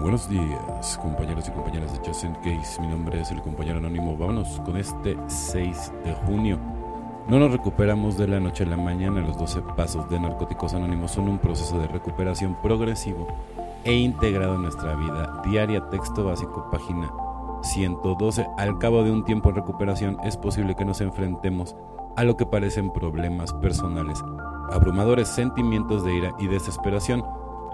Buenos días, compañeros y compañeras de Just in Case. Mi nombre es el compañero anónimo. Vámonos con este 6 de junio. No nos recuperamos de la noche a la mañana. Los 12 pasos de Narcóticos Anónimos son un proceso de recuperación progresivo e integrado en nuestra vida diaria. Texto básico, página 112. Al cabo de un tiempo en recuperación es posible que nos enfrentemos a lo que parecen problemas personales, abrumadores sentimientos de ira y desesperación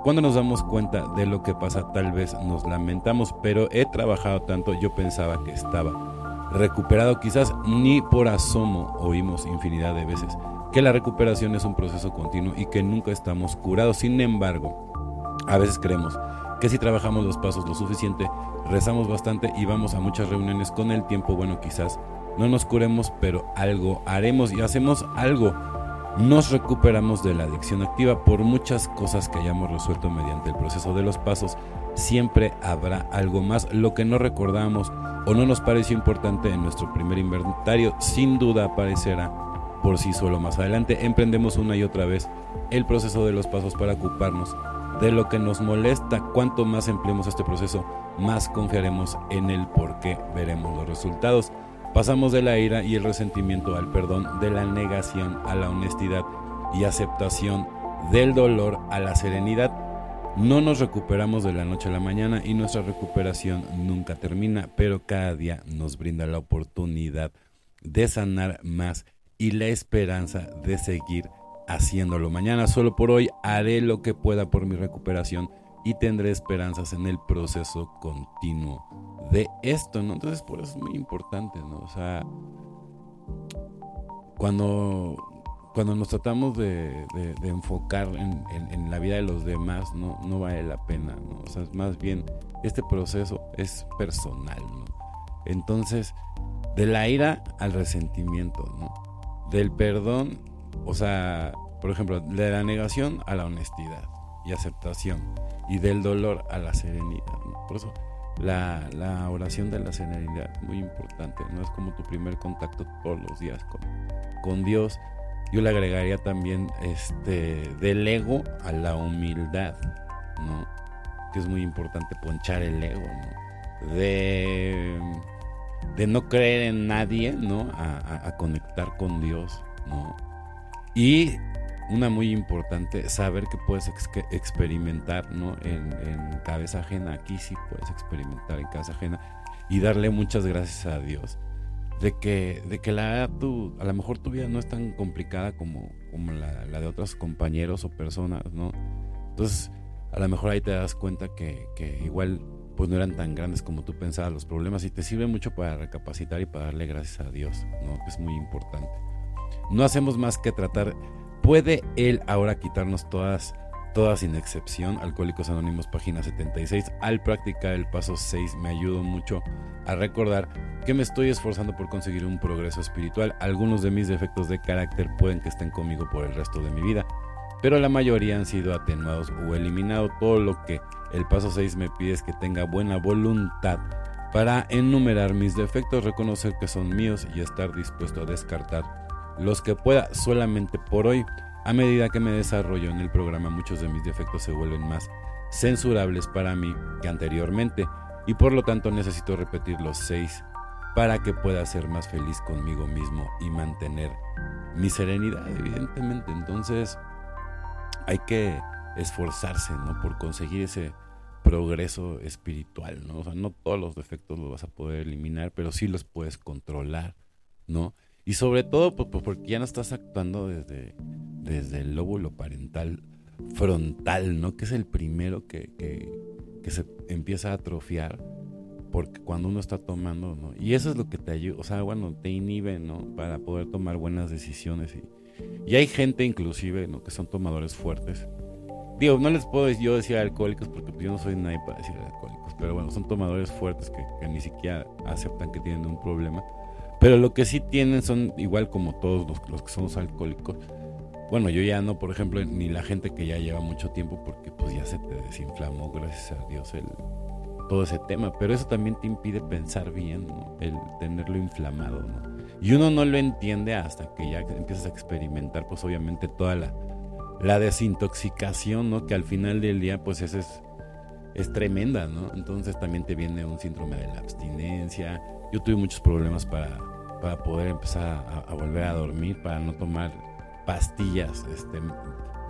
cuando nos damos cuenta de lo que pasa, tal vez nos lamentamos, pero he trabajado tanto, yo pensaba que estaba recuperado. Quizás ni por asomo oímos infinidad de veces que la recuperación es un proceso continuo y que nunca estamos curados. Sin embargo, a veces creemos que si trabajamos los pasos lo suficiente, rezamos bastante y vamos a muchas reuniones con el tiempo, bueno, quizás no nos curemos, pero algo haremos y hacemos algo nos recuperamos de la adicción activa por muchas cosas que hayamos resuelto mediante el proceso de los pasos. Siempre habrá algo más, lo que no recordamos o no nos pareció importante en nuestro primer inventario, sin duda aparecerá por sí solo más adelante. Emprendemos una y otra vez el proceso de los pasos para ocuparnos de lo que nos molesta. Cuanto más empleemos este proceso, más confiaremos en el por qué veremos los resultados. Pasamos de la ira y el resentimiento al perdón, de la negación a la honestidad y aceptación, del dolor a la serenidad. No nos recuperamos de la noche a la mañana y nuestra recuperación nunca termina, pero cada día nos brinda la oportunidad de sanar más y la esperanza de seguir haciéndolo. Mañana solo por hoy haré lo que pueda por mi recuperación y tendré esperanzas en el proceso continuo de esto, ¿no? Entonces por eso es muy importante, ¿no? O sea, cuando, cuando nos tratamos de, enfocar en, la vida de los demás, no, no vale la pena, ¿no? O sea, más bien este proceso es personal, ¿no? Entonces, de la ira al resentimiento, ¿no? Del perdón, o sea, por ejemplo, de la negación a la honestidad y aceptación y del dolor a la serenidad. Por eso la, la, oración de la serenidad, muy importante, no es como tu primer contacto todos los días con, con Dios. Yo le agregaría también este del ego a la humildad, ¿no? Que es muy importante ponchar el ego. De, de no creer en nadie, ¿no? A, a conectar con Dios, ¿no? Y una muy importante, saber que puedes experimentar ¿no? en, cabeza ajena. Aquí sí puedes experimentar en cabeza ajena y darle muchas gracias a Dios de que, de que la, tu, a lo mejor tu vida no es tan complicada como, como la, de otros compañeros o personas, ¿no? Entonces, a lo mejor ahí te das cuenta que, que igual pues no eran tan grandes como tú pensabas los problemas y te sirve mucho para recapacitar y para darle gracias a Dios, ¿no? Es muy importante. No hacemos más que tratar ¿Puede él ahora quitarnos todas, todas sin excepción? Alcohólicos Anónimos, página 76. Al practicar el paso 6 me ayudo mucho a recordar que me estoy esforzando por conseguir un progreso espiritual. Algunos de mis defectos de carácter pueden que estén conmigo por el resto de mi vida, pero la mayoría han sido atenuados o eliminados. Todo lo que el paso 6 me pide es que tenga buena voluntad para enumerar mis defectos, reconocer que son míos y estar dispuesto a descartar los que pueda solamente por hoy. A medida que me desarrollo en el programa, muchos de mis defectos se vuelven más censurables para mí que anteriormente y por lo tanto necesito repetir los seis para que pueda ser más feliz conmigo mismo y mantener mi serenidad, evidentemente. Entonces hay que esforzarse, ¿no? Por conseguir ese progreso espiritual, ¿no? O sea, no todos los defectos los vas a poder eliminar, pero sí los puedes controlar, ¿no? Y sobre todo pues, pues, porque ya no estás actuando desde, desde el lóbulo parental frontal, ¿no? Que es el primero que, que, se empieza a atrofiar porque cuando uno está tomando, ¿no? Y eso es lo que te ayuda, o sea, bueno, te inhibe, ¿no? Para poder tomar buenas decisiones. Y, y hay gente inclusive, ¿no? Que son tomadores fuertes. Digo, no les puedo yo decir alcohólicos porque pues, yo no soy nadie para decir alcohólicos, pero bueno, son tomadores fuertes que, que ni siquiera aceptan que tienen un problema pero lo que sí tienen son, igual como todos los, que somos alcohólicos, bueno, yo ya no, por ejemplo, ni la gente que ya lleva mucho tiempo, porque pues ya se te desinflamó, gracias a Dios, el, todo ese tema. Pero eso también te impide pensar bien, ¿no? El tenerlo inflamado, ¿no? Y uno no lo entiende hasta que ya empiezas a experimentar, pues obviamente toda la, la desintoxicación, ¿no? Que al final del día, pues es es tremenda, ¿no? Entonces también te viene un síndrome de la abstinencia. Yo tuve muchos problemas para, para poder empezar a, volver a dormir, para no tomar pastillas este,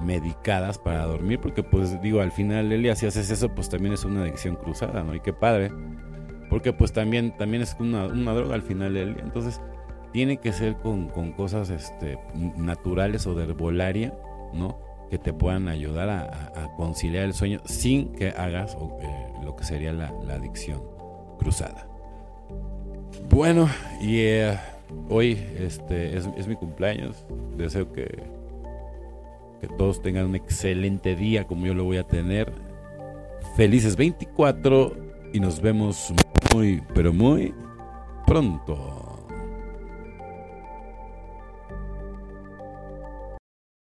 medicadas para dormir, porque pues digo, al final, Elia, si haces eso, pues también es una adicción cruzada, ¿no? Y qué padre, porque pues también, también es una, una droga al final, Elia. Entonces, tiene que ser con, con cosas este, naturales o de herbolaria, ¿no? que te puedan ayudar a, conciliar el sueño sin que hagas eh, lo que sería la, adicción cruzada. Bueno, y eh, hoy este, es, mi cumpleaños. Deseo que, que todos tengan un excelente día como yo lo voy a tener. Felices 24 y nos vemos muy, pero muy pronto.